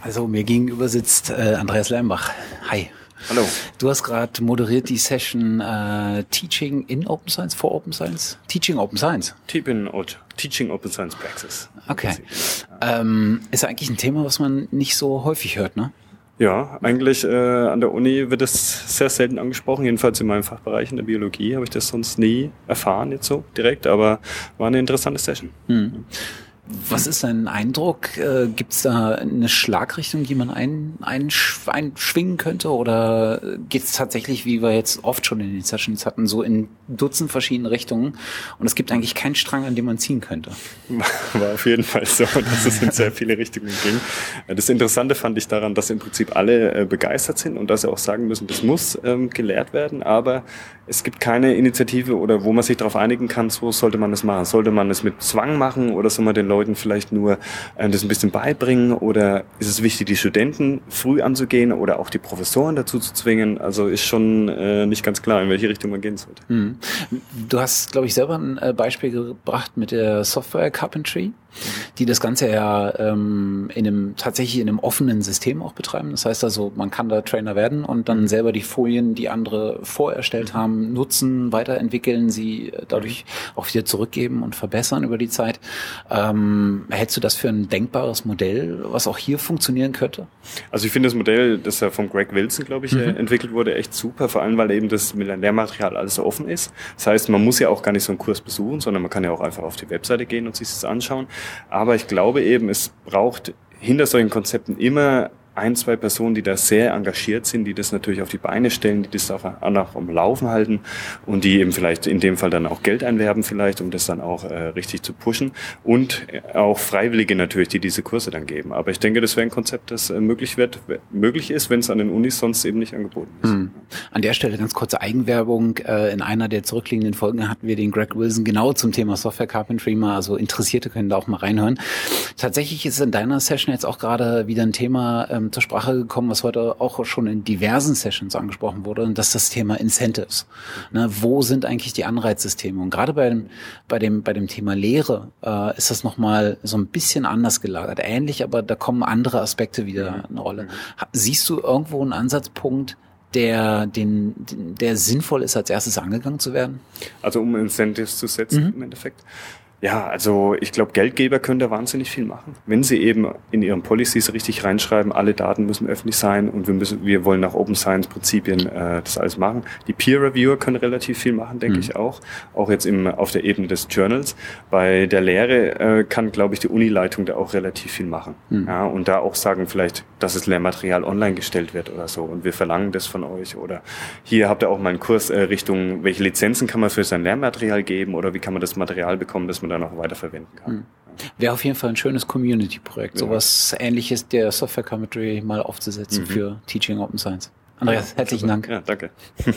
Also mir gegenüber sitzt äh, Andreas Leimbach. Hi. Hallo. Du hast gerade moderiert die Session äh, Teaching in Open Science, for Open Science? Teaching Open Science. Teaching Open Science Praxis. Okay. Ähm, ist eigentlich ein Thema, was man nicht so häufig hört, ne? Ja, eigentlich äh, an der Uni wird es sehr selten angesprochen. Jedenfalls in meinem Fachbereich in der Biologie habe ich das sonst nie erfahren jetzt so direkt, aber war eine interessante Session. Hm. Was ist dein Eindruck? Äh, Gibt es da eine Schlagrichtung, die man ein, einsch einschwingen könnte? Oder geht es tatsächlich, wie wir jetzt oft schon in den Sessions hatten, so in Dutzend verschiedene Richtungen und es gibt eigentlich keinen Strang, an dem man ziehen könnte? War auf jeden Fall so, dass es in sehr viele Richtungen ging. Das Interessante fand ich daran, dass im Prinzip alle äh, begeistert sind und dass sie auch sagen müssen, das muss ähm, gelehrt werden, aber es gibt keine Initiative oder wo man sich darauf einigen kann, so sollte man es machen. Sollte man es mit Zwang machen oder soll man den Leuten vielleicht nur äh, das ein bisschen beibringen oder ist es wichtig, die Studenten früh anzugehen oder auch die Professoren dazu zu zwingen? Also ist schon äh, nicht ganz klar, in welche Richtung man gehen sollte. Mhm. Du hast, glaube ich, selber ein äh, Beispiel gebracht mit der Software Carpentry die das Ganze ja ähm, in einem tatsächlich in einem offenen System auch betreiben. Das heißt also, man kann da Trainer werden und dann selber die Folien, die andere vorerstellt haben, nutzen, weiterentwickeln, sie dadurch auch wieder zurückgeben und verbessern über die Zeit. Ähm, hältst du das für ein denkbares Modell, was auch hier funktionieren könnte? Also ich finde das Modell, das ja von Greg Wilson, glaube ich, mhm. entwickelt wurde, echt super, vor allem weil eben das Lehrmaterial alles so offen ist. Das heißt, man muss ja auch gar nicht so einen Kurs besuchen, sondern man kann ja auch einfach auf die Webseite gehen und sich das anschauen. Aber ich glaube eben, es braucht hinter solchen Konzepten immer ein, zwei Personen, die da sehr engagiert sind, die das natürlich auf die Beine stellen, die das auch, auch am Laufen halten und die eben vielleicht in dem Fall dann auch Geld einwerben vielleicht, um das dann auch äh, richtig zu pushen und auch Freiwillige natürlich, die diese Kurse dann geben. Aber ich denke, das wäre ein Konzept, das äh, möglich wird, möglich ist, wenn es an den Unis sonst eben nicht angeboten ist. Mhm. An der Stelle ganz kurze Eigenwerbung. Äh, in einer der zurückliegenden Folgen hatten wir den Greg Wilson genau zum Thema Software Carpentry mal, also Interessierte können da auch mal reinhören. Tatsächlich ist in deiner Session jetzt auch gerade wieder ein Thema, ähm, zur Sprache gekommen, was heute auch schon in diversen Sessions angesprochen wurde, und das ist das Thema Incentives. Ne, wo sind eigentlich die Anreizsysteme? Und gerade bei dem, bei dem, bei dem Thema Lehre äh, ist das nochmal so ein bisschen anders gelagert. Ähnlich, aber da kommen andere Aspekte wieder mhm. eine Rolle. Siehst du irgendwo einen Ansatzpunkt, der, den, der sinnvoll ist, als erstes angegangen zu werden? Also um Incentives zu setzen mhm. im Endeffekt. Ja, also ich glaube, Geldgeber können da wahnsinnig viel machen. Wenn sie eben in ihren Policies richtig reinschreiben, alle Daten müssen öffentlich sein und wir müssen, wir wollen nach Open Science Prinzipien äh, das alles machen. Die Peer Reviewer können relativ viel machen, denke mhm. ich auch. Auch jetzt im, auf der Ebene des Journals. Bei der Lehre äh, kann, glaube ich, die Unileitung da auch relativ viel machen. Mhm. Ja, und da auch sagen vielleicht, dass das Lehrmaterial online gestellt wird oder so und wir verlangen das von euch oder hier habt ihr auch mal einen Kurs äh, Richtung, welche Lizenzen kann man für sein Lehrmaterial geben oder wie kann man das Material bekommen, dass man dann auch weiterverwenden kann. Mhm. Wäre auf jeden Fall ein schönes Community-Projekt, ja. sowas ähnliches der Software Commentary mal aufzusetzen mhm. für Teaching Open Science. Andreas, ja, herzlichen super. Dank. Ja, danke.